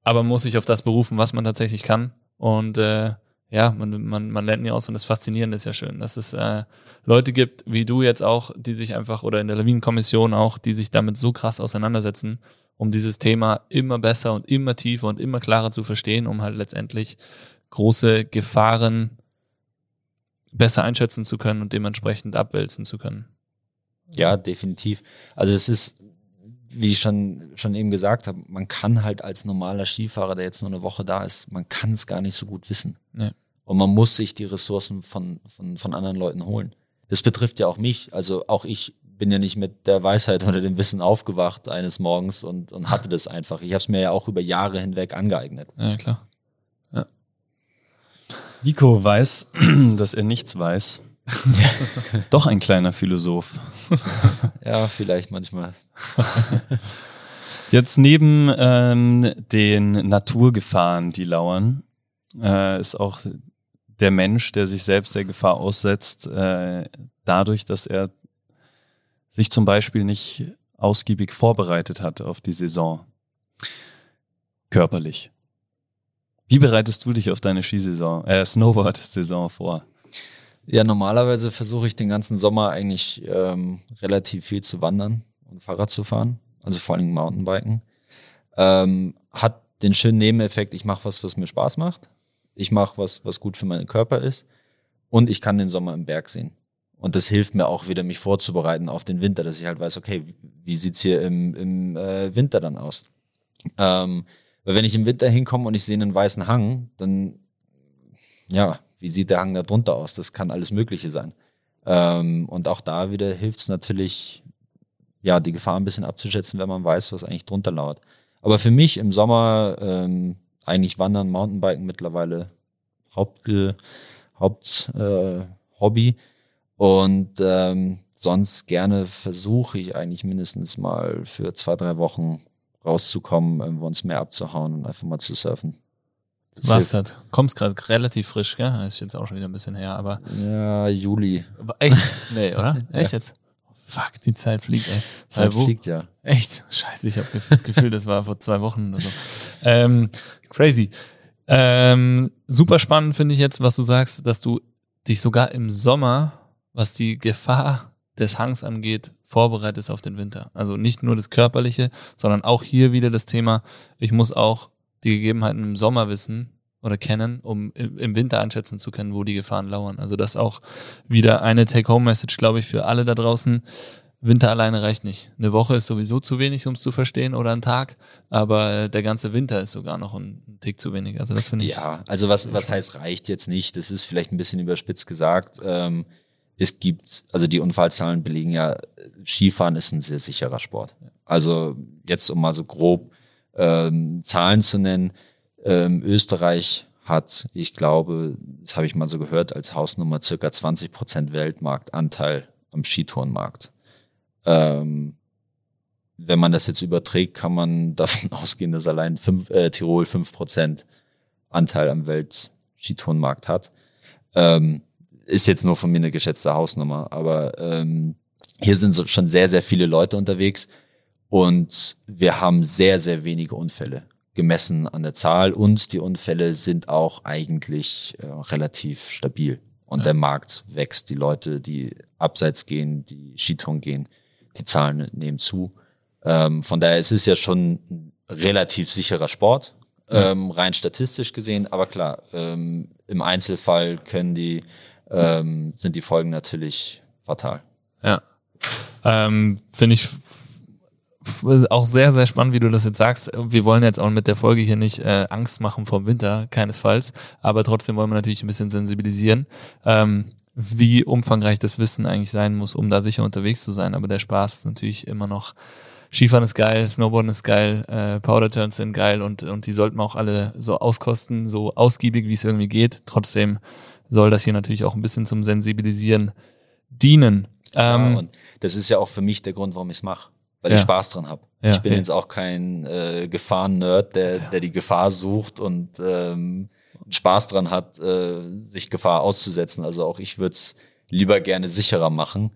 aber muss sich auf das berufen, was man tatsächlich kann. Und äh, ja, man, man, man lernt nie aus und das Faszinierende ist ja schön, dass es äh, Leute gibt, wie du jetzt auch, die sich einfach, oder in der Lawinenkommission auch, die sich damit so krass auseinandersetzen, um dieses Thema immer besser und immer tiefer und immer klarer zu verstehen, um halt letztendlich große Gefahren besser einschätzen zu können und dementsprechend abwälzen zu können. Ja, definitiv. Also es ist wie ich schon, schon eben gesagt habe, man kann halt als normaler Skifahrer, der jetzt nur eine Woche da ist, man kann es gar nicht so gut wissen. Nee. Und man muss sich die Ressourcen von, von, von anderen Leuten holen. Das betrifft ja auch mich. Also auch ich bin ja nicht mit der Weisheit oder dem Wissen aufgewacht eines Morgens und, und hatte das einfach. Ich habe es mir ja auch über Jahre hinweg angeeignet. Ja, klar. Ja. Nico weiß, dass er nichts weiß. Doch ein kleiner Philosoph. ja, vielleicht manchmal. Jetzt neben ähm, den Naturgefahren, die lauern, äh, ist auch der Mensch, der sich selbst der Gefahr aussetzt, äh, dadurch, dass er sich zum Beispiel nicht ausgiebig vorbereitet hat auf die Saison. Körperlich. Wie bereitest du dich auf deine Skisaison, äh, Snowboard-Saison vor? Ja, normalerweise versuche ich den ganzen Sommer eigentlich ähm, relativ viel zu wandern und Fahrrad zu fahren, also vor allem Mountainbiken. Ähm, hat den schönen Nebeneffekt, ich mache was, was mir Spaß macht. Ich mache was, was gut für meinen Körper ist. Und ich kann den Sommer im Berg sehen. Und das hilft mir auch wieder, mich vorzubereiten auf den Winter, dass ich halt weiß, okay, wie sieht's hier im, im äh, Winter dann aus? Ähm, weil wenn ich im Winter hinkomme und ich sehe einen weißen Hang, dann ja, wie sieht der Hang da drunter aus? Das kann alles Mögliche sein. Ähm, und auch da wieder hilft es natürlich, ja, die Gefahr ein bisschen abzuschätzen, wenn man weiß, was eigentlich drunter lauert. Aber für mich im Sommer ähm, eigentlich Wandern, Mountainbiken mittlerweile Haupt, Haupt äh, Hobby. Und ähm, sonst gerne versuche ich eigentlich mindestens mal für zwei, drei Wochen rauszukommen, irgendwo ins Meer abzuhauen und einfach mal zu surfen. Du warst grad, kommst gerade relativ frisch, gell? Das ist jetzt auch schon wieder ein bisschen her, aber. Ja, Juli. Aber echt? Nee, oder? Echt jetzt? Fuck, die Zeit fliegt, ey. Zeit Äh, wo- fliegt ja. Echt? Scheiße, ich habe das Gefühl, das war vor zwei Wochen oder so. Ähm, crazy. Ähm, super spannend finde ich jetzt, was du sagst, dass du dich sogar im Sommer, was die Gefahr des Hangs angeht, vorbereitest auf den Winter. Also nicht nur das Körperliche, sondern auch hier wieder das Thema, ich muss auch die Gegebenheiten im Sommer wissen oder kennen, um im Winter einschätzen zu können, wo die Gefahren lauern. Also das auch wieder eine Take-Home-Message, glaube ich, für alle da draußen. Winter alleine reicht nicht. Eine Woche ist sowieso zu wenig, um es zu verstehen, oder ein Tag, aber der ganze Winter ist sogar noch ein ein Tick zu wenig. Also das finde ich. Ja, also was, was heißt reicht jetzt nicht? Das ist vielleicht ein bisschen überspitzt gesagt. Ähm, es gibt, also die Unfallzahlen belegen ja, Skifahren ist ein sehr sicherer Sport. Also jetzt um mal so grob ähm, Zahlen zu nennen, ähm, Österreich hat, ich glaube, das habe ich mal so gehört, als Hausnummer circa 20 Prozent Weltmarktanteil am Skitourenmarkt. Ähm, wenn man das jetzt überträgt, kann man davon ausgehen, dass allein fünf, äh, Tirol 5% Anteil am Welt-Skitourenmarkt hat. Ähm, ist jetzt nur von mir eine geschätzte Hausnummer, aber ähm, hier sind so schon sehr, sehr viele Leute unterwegs und wir haben sehr, sehr wenige Unfälle gemessen an der Zahl und die Unfälle sind auch eigentlich äh, relativ stabil und Ja. der Markt wächst. Die Leute, die abseits gehen, die Skitouren gehen, die Zahlen nehmen zu. Ähm, von daher ist es ja schon ein relativ sicherer Sport, Ja. ähm, rein statistisch gesehen. Aber klar, ähm, im Einzelfall können die, ähm, sind die Folgen natürlich fatal. Ja. Ähm, Finde ich auch sehr, sehr spannend, wie du das jetzt sagst. Wir wollen jetzt auch mit der Folge hier nicht äh, Angst machen vor dem Winter, keinesfalls. Aber trotzdem wollen wir natürlich ein bisschen sensibilisieren, ähm, wie umfangreich das Wissen eigentlich sein muss, um da sicher unterwegs zu sein. Aber der Spaß ist natürlich immer noch. Skifahren ist geil, Snowboarden ist geil, äh, Powder Turns sind geil und, und die sollten wir auch alle so auskosten, so ausgiebig, wie es irgendwie geht. Trotzdem soll das hier natürlich auch ein bisschen zum Sensibilisieren dienen. Ja, Ähm, und das ist ja auch für mich der Grund, warum ich es mache, weil Ja. ich Spaß dran habe. Ja, ich bin ja. jetzt auch kein äh, Gefahren-Nerd, der, der die Gefahr sucht und ähm, Spaß dran hat, äh, sich Gefahr auszusetzen. Also auch ich würde es lieber gerne sicherer machen.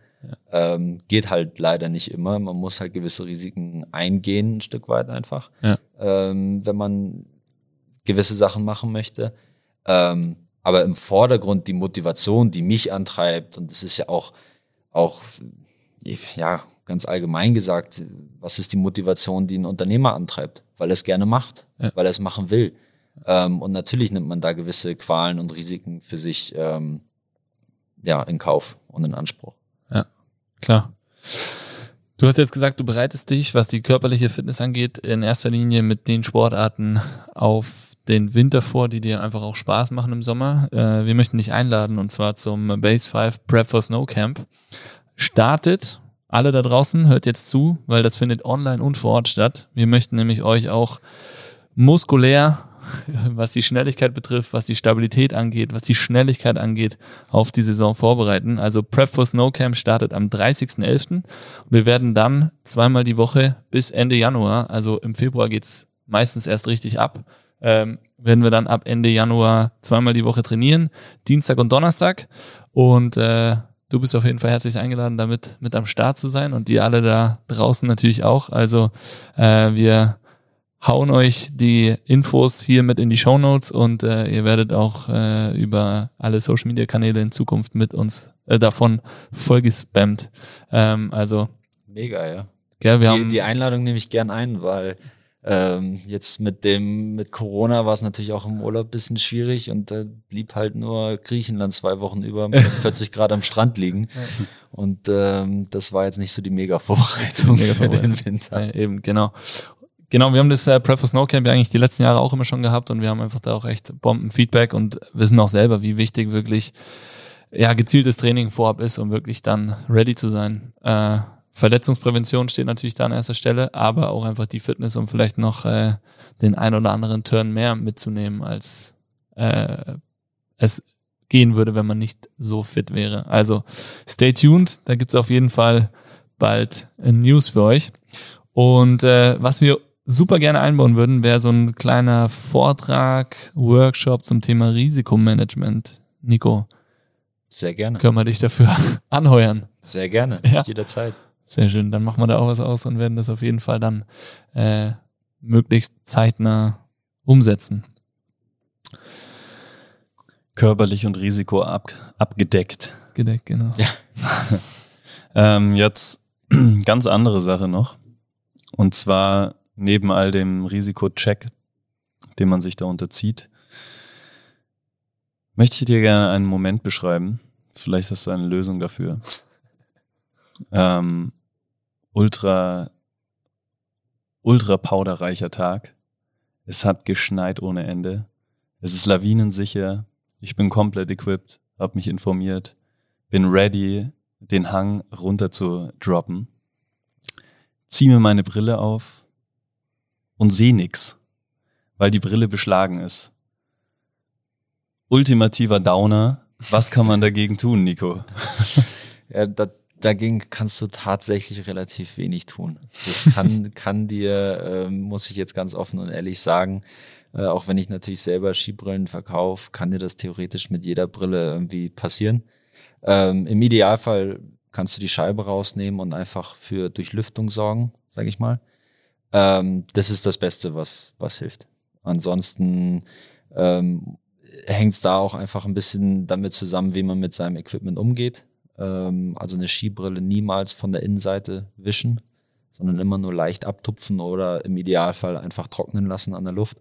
Ähm, geht halt leider nicht immer. Man muss halt gewisse Risiken eingehen, ein Stück weit einfach, Ja. ähm, wenn man gewisse Sachen machen möchte. Ähm, aber im Vordergrund die Motivation, die mich antreibt, und das ist ja auch, auch, ja, ganz allgemein gesagt, was ist die Motivation, die ein Unternehmer antreibt? Weil er es gerne macht, Ja. weil er es machen will. Ähm, und natürlich nimmt man da gewisse Qualen und Risiken für sich ähm, ja, in Kauf und in Anspruch. Klar. Du hast jetzt gesagt, du bereitest dich, was die körperliche Fitness angeht, in erster Linie mit den Sportarten auf den Winter vor, die dir einfach auch Spaß machen im Sommer. Äh, wir möchten dich einladen und zwar zum Base 5 Prep for Snow Camp. Startet, alle da draußen, hört jetzt zu, weil das findet online und vor Ort statt. Wir möchten nämlich euch auch muskulär, was die Schnelligkeit betrifft, was die Stabilität angeht, was die Schnelligkeit angeht, auf die Saison vorbereiten. Also Prep for Snow Camp startet am 30.11. Und wir werden dann zweimal die Woche bis Ende Januar, also im Februar geht's meistens erst richtig ab, ähm, werden wir dann ab Ende Januar zweimal die Woche trainieren, Dienstag und Donnerstag. Und äh, du bist auf jeden Fall herzlich eingeladen, damit mit am Start zu sein und die alle da draußen natürlich auch. Also äh, wir hauen euch die Infos hier mit in die Show Notes und äh, ihr werdet auch äh, über alle Social Media Kanäle in Zukunft mit uns äh, davon vollgespammt. Ähm, also, Mega, ja. gell, wir Die, haben die Einladung nehme ich gern ein, weil ähm, jetzt mit dem, mit Corona war es natürlich auch im Urlaub ein bisschen schwierig und da blieb halt nur Griechenland zwei Wochen über mit 40 Grad am Strand liegen. Und ähm, das war jetzt nicht so die Mega-Vorbereitung Mega für den. Winter. äh, eben, genau. Genau, wir haben das äh, Prep for Snow Camp ja eigentlich die letzten Jahre auch immer schon gehabt und wir haben einfach da auch echt Bombenfeedback und wissen auch selber, wie wichtig wirklich ja, gezieltes Training vorab ist, um wirklich dann ready zu sein. Äh, Verletzungsprävention steht natürlich da an erster Stelle, aber auch einfach die Fitness, um vielleicht noch äh, den ein oder anderen Turn mehr mitzunehmen, als äh, es gehen würde, wenn man nicht so fit wäre. Also stay tuned, da gibt's auf jeden Fall bald äh, News für euch. Und äh, was wir super gerne einbauen würden, wäre so ein kleiner Vortrag, Workshop zum Thema Risikomanagement. Nico, Sehr gerne. können wir dich dafür anheuern? Sehr gerne. Ja. Jederzeit. Sehr schön. Dann machen wir da auch was aus und werden das auf jeden Fall dann äh, möglichst zeitnah umsetzen. Körperlich und Risiko ab, abgedeckt. Gedeckt, genau. Ja. Ähm, jetzt ganz andere Sache noch. Und zwar neben all dem Risikocheck, den man sich da unterzieht, möchte ich dir gerne einen Moment beschreiben. Vielleicht hast du eine Lösung dafür. Ähm, ultra, ultra powderreicher Tag. Es hat geschneit ohne Ende. Es ist lawinensicher. Ich bin komplett equipped, habe mich informiert, bin ready, den Hang runter zu droppen. Zieh mir meine Brille auf und seh nix, weil die Brille beschlagen ist. Ultimativer Downer. Was kann man dagegen tun, Nico? Ja, da, dagegen kannst du tatsächlich relativ wenig tun. Das kann, kann dir, ähm, muss ich jetzt ganz offen und ehrlich sagen, äh, auch wenn ich natürlich selber Skibrillen verkaufe, kann dir das theoretisch mit jeder Brille irgendwie passieren. Ähm, Im Idealfall kannst du die Scheibe rausnehmen und einfach für Durchlüftung sorgen, sage ich mal. Ähm, das ist das Beste, was, was hilft. Ansonsten ähm, hängt es da auch einfach ein bisschen damit zusammen, wie man mit seinem Equipment umgeht. Ähm, also eine Skibrille niemals von der Innenseite wischen, sondern immer nur leicht abtupfen oder im Idealfall einfach trocknen lassen an der Luft,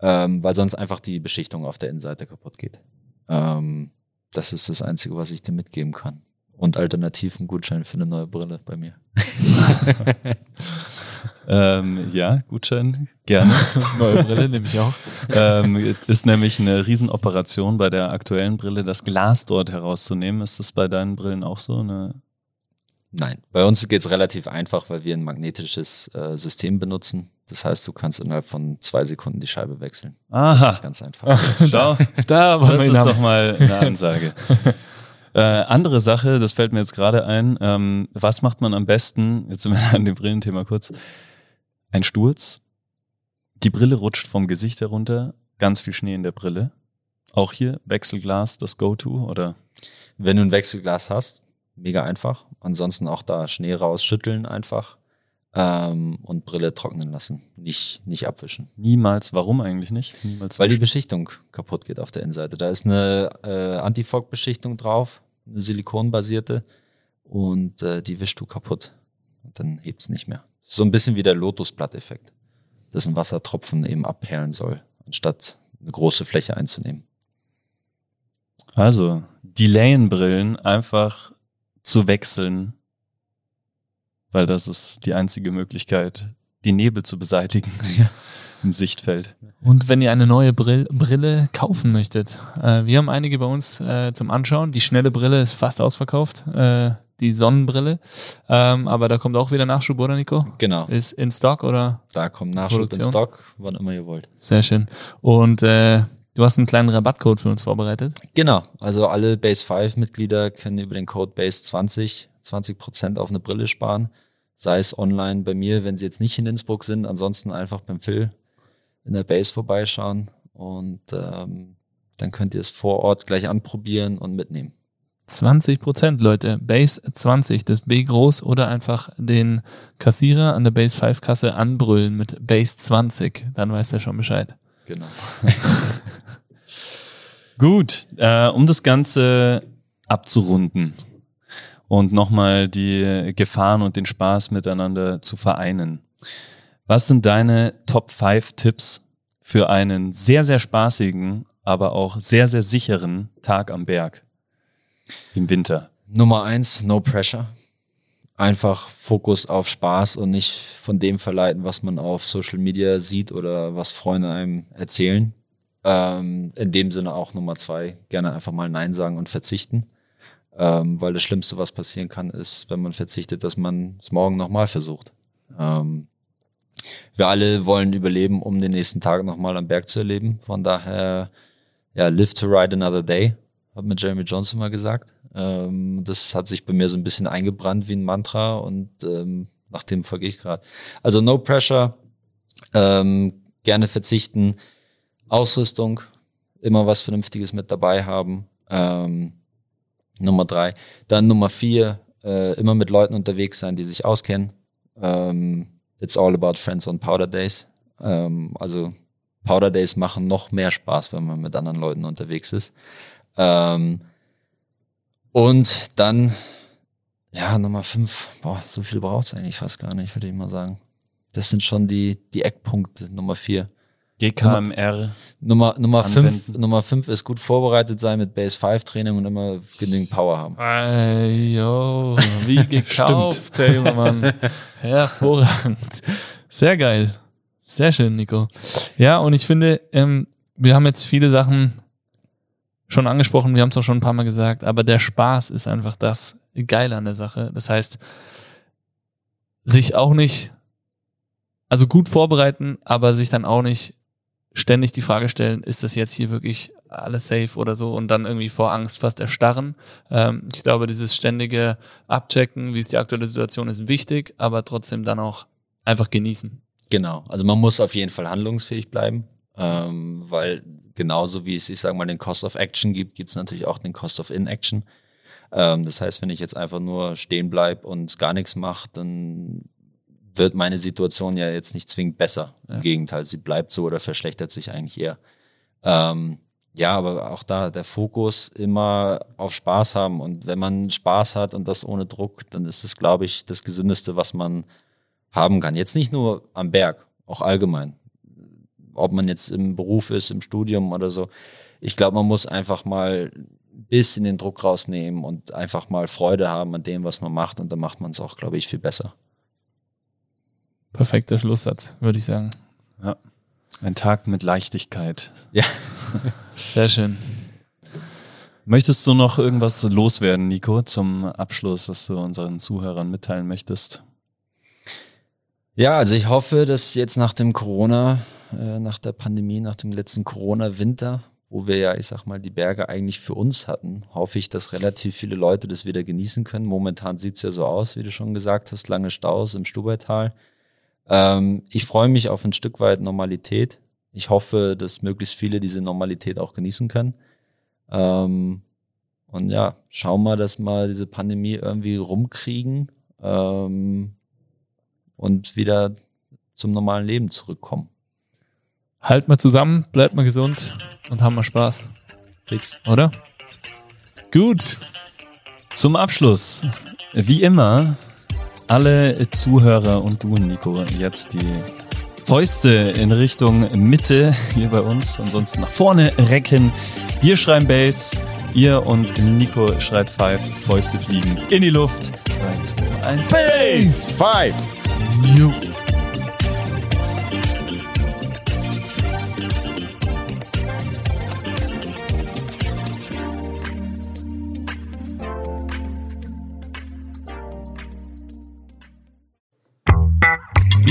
ähm, weil sonst einfach die Beschichtung auf der Innenseite kaputt geht. Ähm, das ist das Einzige, was ich dir mitgeben kann. Und alternativ ein Gutschein für eine neue Brille bei mir. Ähm, ja, Gutschein, gerne. Neue Brille nehme ich auch. ähm, ist nämlich eine Riesenoperation bei der aktuellen Brille, das Glas dort herauszunehmen. Ist das bei deinen Brillen auch so? Eine Nein, bei uns geht's relativ einfach, weil wir ein magnetisches äh, System benutzen. Das heißt, du kannst innerhalb von zwei Sekunden die Scheibe wechseln. Das Aha, ist ganz einfach. schau, Da das wollen wir ist ihn doch haben. mal eine Ansage. äh, andere Sache, das fällt mir jetzt gerade ein. Ähm, was macht man am besten? Jetzt sind wir an dem Brillenthema kurz. Ein Sturz. Die Brille rutscht vom Gesicht herunter. Ganz viel Schnee in der Brille. Auch hier Wechselglas, das Go-To oder? Wenn du ein Wechselglas hast, mega einfach. Ansonsten auch da Schnee rausschütteln einfach ähm, und Brille trocknen lassen. Nicht, nicht abwischen. Niemals, warum eigentlich nicht? Niemals. Weil die Beschichtung kaputt geht auf der Innenseite. Da ist eine äh, Antifog-Beschichtung drauf, eine silikonbasierte und äh, die wischst du kaputt. Und dann hebt's nicht mehr. So ein bisschen wie der Lotusblatt-Effekt, dass ein Wassertropfen eben abperlen soll, anstatt eine große Fläche einzunehmen. Also, die Layenbrillen einfach zu wechseln, weil das ist die einzige Möglichkeit, die Nebel zu beseitigen im Sichtfeld. Und wenn ihr eine neue Brill Brille kaufen möchtet, äh, wir haben einige bei uns äh, zum Anschauen. Die schnelle Brille ist fast ausverkauft, äh, die Sonnenbrille. Ähm, aber da kommt auch wieder Nachschub, oder Nico? Genau, Ist in Stock oder? da kommt Nachschub in Produktion. Stock, wann immer ihr wollt. Sehr schön. Und äh, du hast einen kleinen Rabattcode für uns vorbereitet. Genau, also alle Base 5 Mitglieder können über den Code Base 20 20% auf eine Brille sparen. Sei es online bei mir, wenn sie jetzt nicht in Innsbruck sind, ansonsten einfach beim Phil in der Base vorbeischauen und ähm, dann könnt ihr es vor Ort gleich anprobieren und mitnehmen. 20 Prozent, Leute. Base 20, das B groß oder einfach den Kassierer an der Base 5 Kasse anbrüllen mit Base 20. Dann weiß er schon Bescheid. Genau. Gut, äh, um das Ganze abzurunden und nochmal die Gefahren und den Spaß miteinander zu vereinen. Was sind deine Top 5 Tipps für einen sehr, sehr spaßigen, aber auch sehr, sehr sicheren Tag am Berg im Winter? Nummer eins, no pressure. Einfach Fokus auf Spaß und nicht von dem verleiten, was man auf Social Media sieht oder was Freunde einem erzählen. Ähm, in dem Sinne auch Nummer zwei, gerne einfach mal Nein sagen und verzichten. Ähm, weil das Schlimmste, was passieren kann, ist, wenn man verzichtet, dass man es morgen nochmal versucht. Ähm, wir alle wollen überleben, um den nächsten Tag nochmal am Berg zu erleben. Von daher, ja, live to ride another day, hat mir Jeremy Johnson mal gesagt. Ähm, das hat sich bei mir so ein bisschen eingebrannt wie ein Mantra und ähm, nach dem folge ich gerade. Also no pressure, Ähm, gerne verzichten. Ausrüstung, immer was Vernünftiges mit dabei haben. Ähm, Nummer drei. Dann Nummer vier, äh, immer mit Leuten unterwegs sein, die sich auskennen. Ähm, it's all about friends on Powder Days. Ähm, also Powder Days machen noch mehr Spaß, wenn man mit anderen Leuten unterwegs ist. Ähm, und dann, ja, Nummer fünf, boah, so viel braucht es eigentlich fast gar nicht, würde ich mal sagen. Das sind schon die, die Eckpunkte. Nummer vier. GKMR. Nummer, Nummer, fünf, Nummer fünf ist gut vorbereitet sein mit Base 5 Training und immer genügend Power haben. Ey, yo, wie gekauft, der junge Mann. Hervorragend. Sehr geil. Sehr schön, Nico. Ja, und ich finde, ähm, wir haben jetzt viele Sachen schon angesprochen, wir haben es auch schon ein paar Mal gesagt, aber der Spaß ist einfach das Geile an der Sache. Das heißt, sich auch nicht, also gut vorbereiten, aber sich dann auch nicht ständig die Frage stellen, ist das jetzt hier wirklich alles safe oder so und dann irgendwie vor Angst fast erstarren. Ähm, ich glaube, dieses ständige Abchecken, wie ist die aktuelle Situation, ist wichtig, aber trotzdem dann auch einfach genießen. Genau, also man muss auf jeden Fall handlungsfähig bleiben, ähm, weil genauso wie es, ich sage mal, den Cost of Action gibt, gibt es natürlich auch den Cost of Inaction. Ähm, das heißt, wenn ich jetzt einfach nur stehen bleibe und gar nichts mache, dann wird meine Situation ja jetzt nicht zwingend besser. Ja. Im Gegenteil, sie bleibt so oder verschlechtert sich eigentlich eher. Ähm, ja, aber auch da der Fokus immer auf Spaß haben. Und wenn man Spaß hat und das ohne Druck, dann ist es, glaube ich, das Gesündeste, was man haben kann. Jetzt nicht nur am Berg, auch allgemein. Ob man jetzt im Beruf ist, im Studium oder so. Ich glaube, man muss einfach mal ein bisschen den Druck rausnehmen und einfach mal Freude haben an dem, was man macht. Und dann macht man es auch, glaube ich, viel besser. Perfekter Schlusssatz, würde ich sagen. Ja. Ein Tag mit Leichtigkeit. Ja. Sehr schön. Möchtest du noch irgendwas loswerden, Nico, zum Abschluss, was du unseren Zuhörern mitteilen möchtest? Ja, also ich hoffe, dass jetzt nach dem Corona, äh, nach der Pandemie, nach dem letzten Corona-Winter, wo wir ja, ich sag mal, die Berge eigentlich für uns hatten, hoffe ich, dass relativ viele Leute das wieder genießen können. Momentan sieht's ja so aus, wie du schon gesagt hast, lange Staus im Stubaital. Ähm, ich freue mich auf ein Stück weit Normalität. Ich hoffe, dass möglichst viele diese Normalität auch genießen können. Ähm, und ja, schauen wir, dass wir diese Pandemie irgendwie rumkriegen ähm, und wieder zum normalen Leben zurückkommen. Halt mal zusammen, bleibt mal gesund und haben mal Spaß. Fix. Oder? Gut. Zum Abschluss, wie immer, alle Zuhörer und du, Nico, jetzt die Fäuste in Richtung Mitte hier bei uns, ansonsten nach vorne recken. Wir schreiben Bass, ihr und Nico schreit Five, Fäuste fliegen in die Luft. 3, 2, 1, Bass! Five! New.